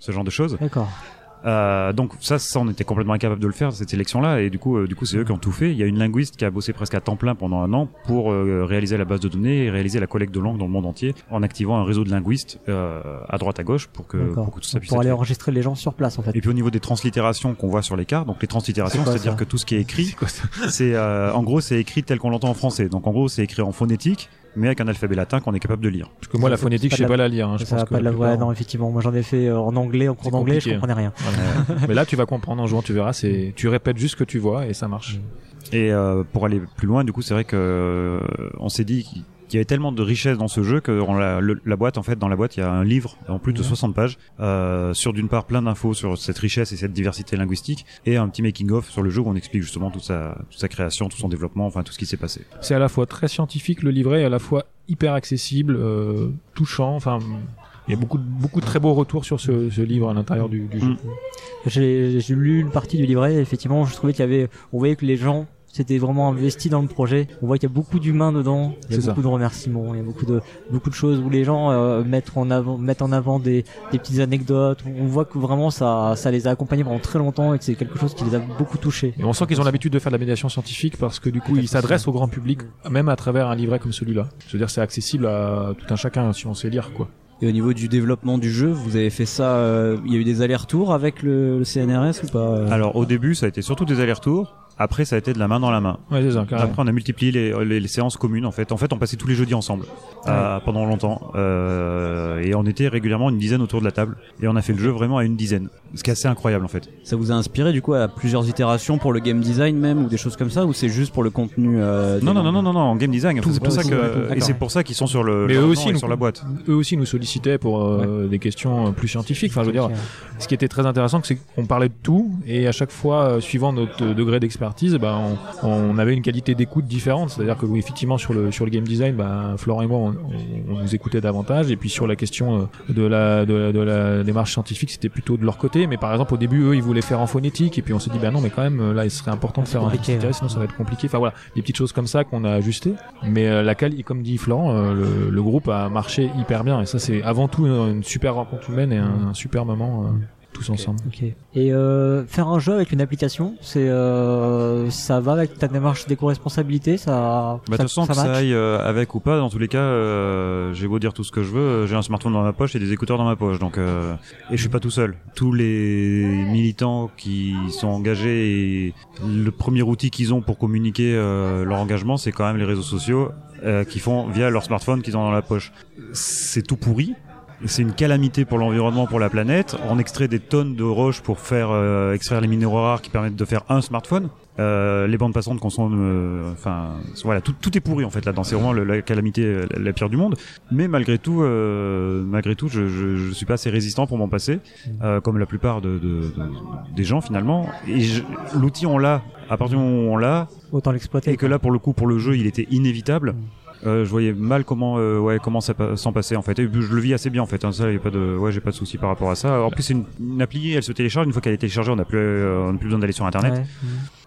ce genre de choses. D'accord. Euh, donc ça, ça, on était complètement incapable de le faire cette sélection-là, et du coup, euh, du coup, c'est eux qui ont tout fait. Il y a une linguiste qui a bossé presque à temps plein pendant un an pour euh, réaliser la base de données et réaliser la collecte de langues dans le monde entier, en activant un réseau de linguistes à droite à gauche pour que, pour que tout ça puisse Pour aller enregistrer les gens sur place en fait. Et puis au niveau des translittérations qu'on voit sur les cartes, donc les translittérations, c'est-à-dire que tout ce qui est écrit, C'est en gros c'est écrit tel qu'on l'entend en français. Donc en gros c'est écrit en phonétique, mais avec un alphabet latin qu'on est capable de lire. Parce que moi, la phonétique, je sais pas la lire. hein. Je ça pense va que pas de la ouais, non effectivement. Moi j'en ai fait euh, en anglais, en cours d'anglais, je comprenais rien. Mais là, tu vas comprendre en jouant, tu verras. C'est, tu répètes juste ce que tu vois et ça marche. Et euh, pour aller plus loin, du coup, c'est vrai que euh, on s'est dit qu'il y avait tellement de richesse dans ce jeu que dans la, le- la boîte, en fait, dans la boîte, il y a un livre en plus de Ouais. 60 pages euh, sur d'une part plein d'infos sur cette richesse et cette diversité linguistique et un petit making of sur le jeu où on explique justement toute sa, toute sa création, tout son développement, enfin tout ce qui s'est passé. C'est à la fois très scientifique le livret et à la fois hyper accessible, euh, touchant. Enfin, il y a beaucoup, de- beaucoup de très beaux retours sur ce, ce livre à l'intérieur du, du jeu. Mm. J'ai j'ai lu une partie du livret. et Effectivement, je trouvais qu'il y avait, on voyait que les gens s'étaient vraiment investis dans le projet. On voit qu'il y a beaucoup d'humains dedans. Il y a C'est beaucoup de remerciements. Il y a beaucoup de beaucoup de choses où les gens euh, mettent en avant mettent en avant des, des petites anecdotes. On voit que vraiment ça ça les a accompagnés pendant très longtemps et que c'est quelque chose qui les a beaucoup touchés. Et on sent qu'ils ont l'habitude de faire de la médiation scientifique parce que du coup, ils s'adressent au grand public, même à travers un livret comme celui-là. Je veux dire, c'est accessible à tout un chacun si on sait lire, quoi. Et au niveau du développement du jeu, vous avez fait ça, euh, il y a eu des allers-retours avec le, le CNRS ou pas euh? Alors au début, ça a été surtout des allers-retours. Après, ça a été de la main dans la main. Ouais, c'est ça, carrément. Après, on a multiplié les, les, les séances communes. En fait, en fait, on passait tous les jeudis ensemble euh, pendant longtemps, euh, et on était régulièrement une dizaine autour de la table, et on a fait le jeu vraiment à une dizaine, ce qui est assez incroyable en fait. Ça vous a inspiré du coup à plusieurs itérations pour le game design même ou des choses comme ça ou c'est juste pour le contenu euh, Non, non, non, non, non, non, en game design. Tout, c'est pour ça que, et c'est pour ça qu'ils sont sur le, Mais eux aussi, nous- sur la boîte. Eux aussi nous sollicitaient pour euh, des questions plus scientifiques. Enfin, je veux dire, ce qui était très intéressant, c'est qu'on parlait de tout et à chaque fois, euh, suivant notre degré d'expertise, ben, on, on avait une qualité d'écoute différente. C'est-à-dire que oui, effectivement, sur le sur le game design, ben, Florent et moi, on, on- on nous écoutait davantage. Et puis sur la question euh, de la de la, de la démarche scientifique, c'était plutôt de leur côté. Mais par exemple, au début, eux, ils voulaient faire en phonétique. Et puis on s'est dit, ben non, mais quand même, euh, là, il serait important de faire un petit sinon ça va être compliqué. Enfin voilà, des petites choses comme ça qu'on a ajustées. Mais euh, la quali- comme dit Florent, euh, le, le groupe a marché hyper bien. Et ça, c'est avant tout une, une super rencontre humaine et un, un super moment. euh. Tous ensemble. Et euh, faire un jeu avec une application, c'est euh, ça va avec ta démarche d'éco-responsabilité, ça. Bah, de ça, toute façon, ça que ça aille euh, avec ou pas, dans tous les cas, euh, j'ai beau dire tout ce que je veux, j'ai un smartphone dans ma poche et des écouteurs dans ma poche, donc et je suis pas tout seul. Tous les militants qui sont engagés et le premier outil qu'ils ont pour communiquer leur engagement, c'est quand même les réseaux sociaux qui font via leur smartphone qu'ils ont dans la poche. C'est tout pourri. C'est une calamité pour l'environnement, pour la planète. On extrait des tonnes de roches pour faire euh, extraire les minéraux rares qui permettent de faire un smartphone. Euh, les bandes passantes consomment, euh, enfin, voilà, tout, tout est pourri en fait là-dedans. C'est vraiment le- la calamité la, la pire du monde. Mais malgré tout, euh, malgré tout, je, je, je suis pas assez résistant pour m'en passer, euh, comme la plupart de, de- de- des gens finalement. Et l'outil on l'a. À partir du moment où on l'a, Autant l'exploiter. et que là pour le coup pour le jeu il était inévitable. Euh, je voyais mal comment euh, ouais comment ça s'en passer en fait. Et je le vis assez bien en fait hein, ça y a pas de ouais j'ai pas de souci par rapport à ça. En plus c'est une, une appli elle se télécharge. Une fois qu'elle est téléchargée on n'a plus euh, on n'a plus besoin d'aller sur internet.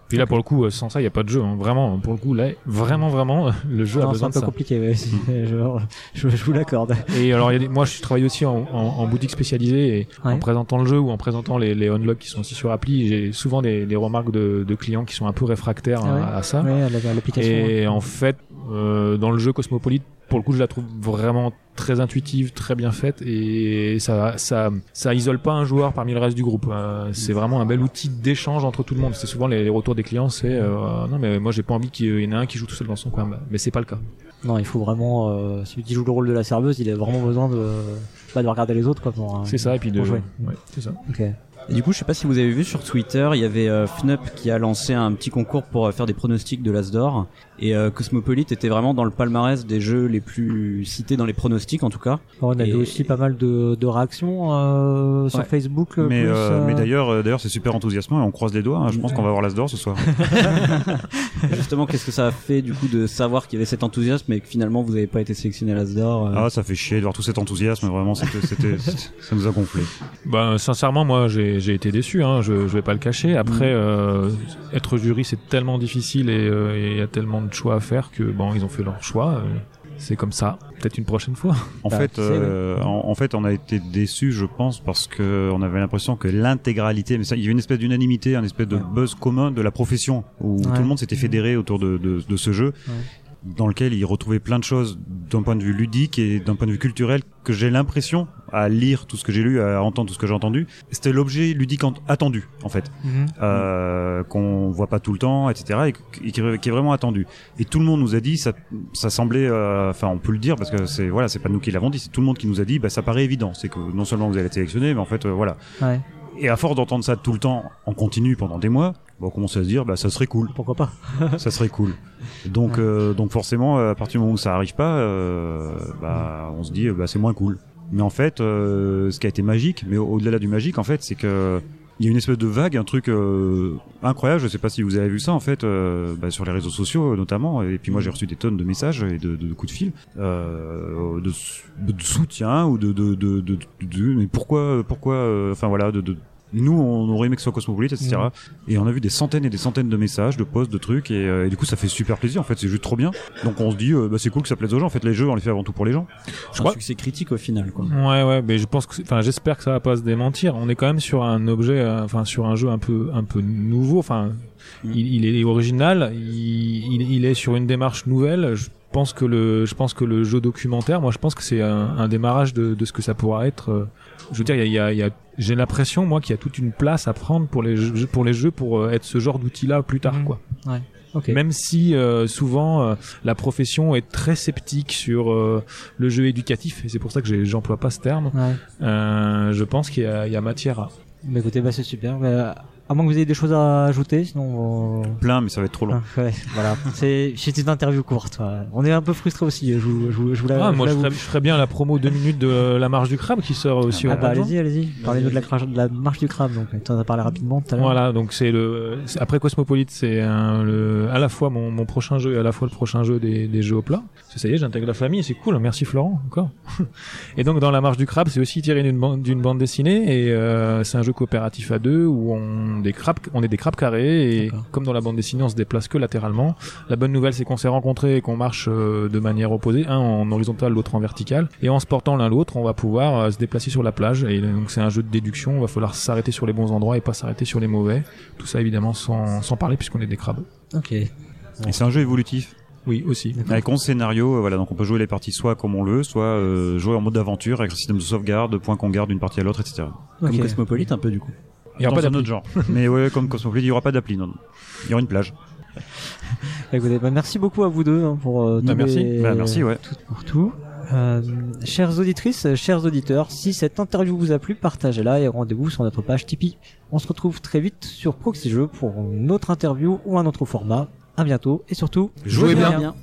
Puis là, pour le coup, euh, sans ça, il n'y a pas de jeu. hein. Vraiment, pour le coup, là, vraiment, vraiment, le jeu a Non, c'est besoin un de peu ça. compliqué. Ouais. je, je, je vous l'accorde. Et alors, il y a des- moi, je travaille aussi en, en, en boutique spécialisée et Ouais. en présentant le jeu ou en présentant les, les unlocks qui sont aussi sur appli, j'ai souvent des, des remarques de, de clients qui sont un peu réfractaires Ah ouais. à, à ça. Ouais, à la- à l'application. Et en fait, euh, dans le jeu Cosmopolite, pour le coup, je la trouve vraiment très intuitive, très bien faite, et ça, ça, ça isole pas un joueur parmi le reste du groupe. Euh, c'est vraiment un bel outil d'échange entre tout le monde. C'est souvent les, les retours des clients, c'est euh, non mais moi j'ai pas envie qu'il y en ait un qui joue tout seul dans son coin, Bah, mais c'est pas le cas. Non, il faut vraiment. Euh, celui qui joue le rôle de la serveuse, il a vraiment besoin de, bah, de regarder les autres quoi. Pour, euh, C'est ça, et puis de jouer. ouais, c'est ça. Ok. Et du coup, je sais pas si vous avez vu sur Twitter, il y avait euh, Fnup qui a lancé un petit concours pour euh, faire des pronostics de l'As d'or. Et euh, Cosmopolite était vraiment dans le palmarès des jeux les plus cités dans les pronostics, en tout cas. On a Et- vu aussi pas mal de, de réactions euh, sur Ouais. Facebook. mais plus, euh, euh, mais d'ailleurs d'ailleurs c'est super enthousiasmant et on croise les doigts hein. je pense qu'on va avoir l'as d'or ce soir Justement, qu'est-ce que ça a fait du coup de savoir qu'il y avait cet enthousiasme et que finalement vous n'avez pas été sélectionné à l'As d'or euh, ah ça fait chier de voir tout cet enthousiasme vraiment c'était c'était ça nous a gonflé Ben, sincèrement, moi, j'ai j'ai été déçu. Hein, je, je vais pas le cacher. Après, euh, être jury, c'est tellement difficile et euh, et il y a tellement de choix à faire que bon, ils ont fait leur choix. euh, c'est comme ça. Peut-être une prochaine fois. En Bah, fait, euh, en, en fait, on a été déçus, je pense, parce que on avait l'impression que l'intégralité, mais ça, il y avait une espèce d'unanimité, un espèce de Ouais. buzz commun de la profession, où Ouais. tout le monde s'était fédéré autour de, de, de ce jeu, Ouais. Dans lequel il retrouvait plein de choses d'un point de vue ludique et d'un point de vue culturel que j'ai l'impression, à lire tout ce que j'ai lu, à entendre tout ce que j'ai entendu, c'était l'objet ludique en- attendu, en fait mhm. euh, qu'on voit pas tout le temps, etc. Et, qui, qui est qui est vraiment attendu. Et tout le monde nous a dit, ça, ça semblait, euh, enfin, on peut le dire parce que c'est voilà, c'est pas nous qui l'avons dit, c'est tout le monde qui nous a dit, bah, ça paraît évident, c'est que non seulement vous allez être sélectionné, mais en fait, euh, voilà. Ouais. Et à force d'entendre ça tout le temps, en continu pendant des mois, bon, on commence à se dire, bah, ça serait cool, Pourquoi pas ça serait cool. Donc, euh, donc forcément, à partir du moment où ça arrive pas, euh, bah, on se dit, bah, c'est moins cool. Mais en fait, euh, ce qui a été magique, mais au- au-delà du magique, en fait, c'est que il y a une espèce de vague, un truc euh, incroyable. Je sais pas si vous avez vu ça en fait euh, bah, sur les réseaux sociaux notamment. Et puis moi j'ai reçu des tonnes de messages et de, de coups de fil, euh, de, de soutien ou de, de, de, de, de- mais pourquoi, pourquoi, enfin voilà, de, de nous on aurait aimé que ce soit cosmopolite, etc. Mhm. Et on a vu des centaines et des centaines de messages, de posts, de trucs, et, euh, et du coup ça fait super plaisir. En fait, c'est juste trop bien. Donc on se dit, euh, bah, c'est cool que ça plaise aux gens. En fait, les jeux on les fait avant tout pour les gens. C'est un crois- succès critique au final, quoi. Ouais, ouais, mais je pense que, c'est- enfin, j'espère que ça va pas se démentir. On est quand même sur un objet, euh, enfin, sur un jeu un peu, un peu nouveau. Enfin, Mm. il, il est original. Il, il, il est sur une démarche nouvelle. Je pense que le, je pense que le jeu documentaire, moi, je pense que c'est un, un démarrage de, de ce que ça pourra être. euh, Je veux dire, il y a, y a, y a- j'ai l'impression, moi, qu'il y a toute une place à prendre pour les jeux, pour les jeux, pour euh, être ce genre d'outil-là plus tard, Mhm. quoi. Ok. Même si euh, souvent euh, la profession est très sceptique sur euh, le jeu éducatif, et c'est pour ça que j'emploie pas ce terme. Ouais. Euh, je pense qu'il y, y a matière à. Mais écoutez, bah, c'est super. Mais, à moins que vous ayez des choses à ajouter, sinon. euh, Plein, mais ça va être trop long. Ah, ouais, voilà. C'est, une interview courte. ouais. On est un peu frustré aussi. Je vous, je vous, je vous la- Ah, moi, je ferais, je ferais bien la promo 2 minutes de la marche du crabe qui sort aussi Ah au bah allez-y, allez-y. Parlez-nous de la, crache- de la marche du crabe. Donc, tu en as parlé rapidement tout à l'heure. Voilà, donc c'est le après Cosmopolite, c'est à la fois mon, mon prochain jeu et à la fois le prochain jeu des, des jeux au plat. Ça y est, j'intègre la famille, c'est cool. Merci Florent encore. et donc dans la marche du crabe, c'est aussi tiré d'une bande d'une bande dessinée et euh, c'est un jeu coopératif à deux où on sont des crabes, on est des crabes carrés et comme dans la bande dessinée, on se déplace que latéralement. La bonne nouvelle, c'est qu'on s'est rencontrés et qu'on marche euh, de manière opposée, un en horizontal, l'autre en vertical. Et en se portant l'un l'autre, on va pouvoir euh, se déplacer sur la plage. Et donc c'est un jeu de déduction. Il va falloir s'arrêter sur les bons endroits et pas s'arrêter sur les mauvais. Tout ça évidemment sans, sans parler puisqu'on est des crabes. Ok. Et c'est un jeu évolutif. Oui, aussi. Avec 11 scénarios, euh, voilà, donc on peut jouer les parties soit comme on le veut, soit euh, jouer en mode aventure avec un système de sauvegarde, points qu'on garde d'une partie à l'autre, etc. Comme. Cosmopolite un peu du coup. Il y aura Dans pas un d'appli. autre genre. Mais ouais, comme Cosmopolite, il y aura pas d'appli, non. non. Il y aura une plage. Écoutez, bah, merci beaucoup à vous deux hein, pour euh, Bah, merci. les- Bah, merci, ouais. tout pour tout. Euh, chères auditrices, chers auditeurs, si cette interview vous a plu, partagez-la et rendez-vous sur notre page Tipeee. On se retrouve très vite sur Proxy Jeux pour une autre interview ou un autre format. À bientôt et surtout, Jouez bien. bien.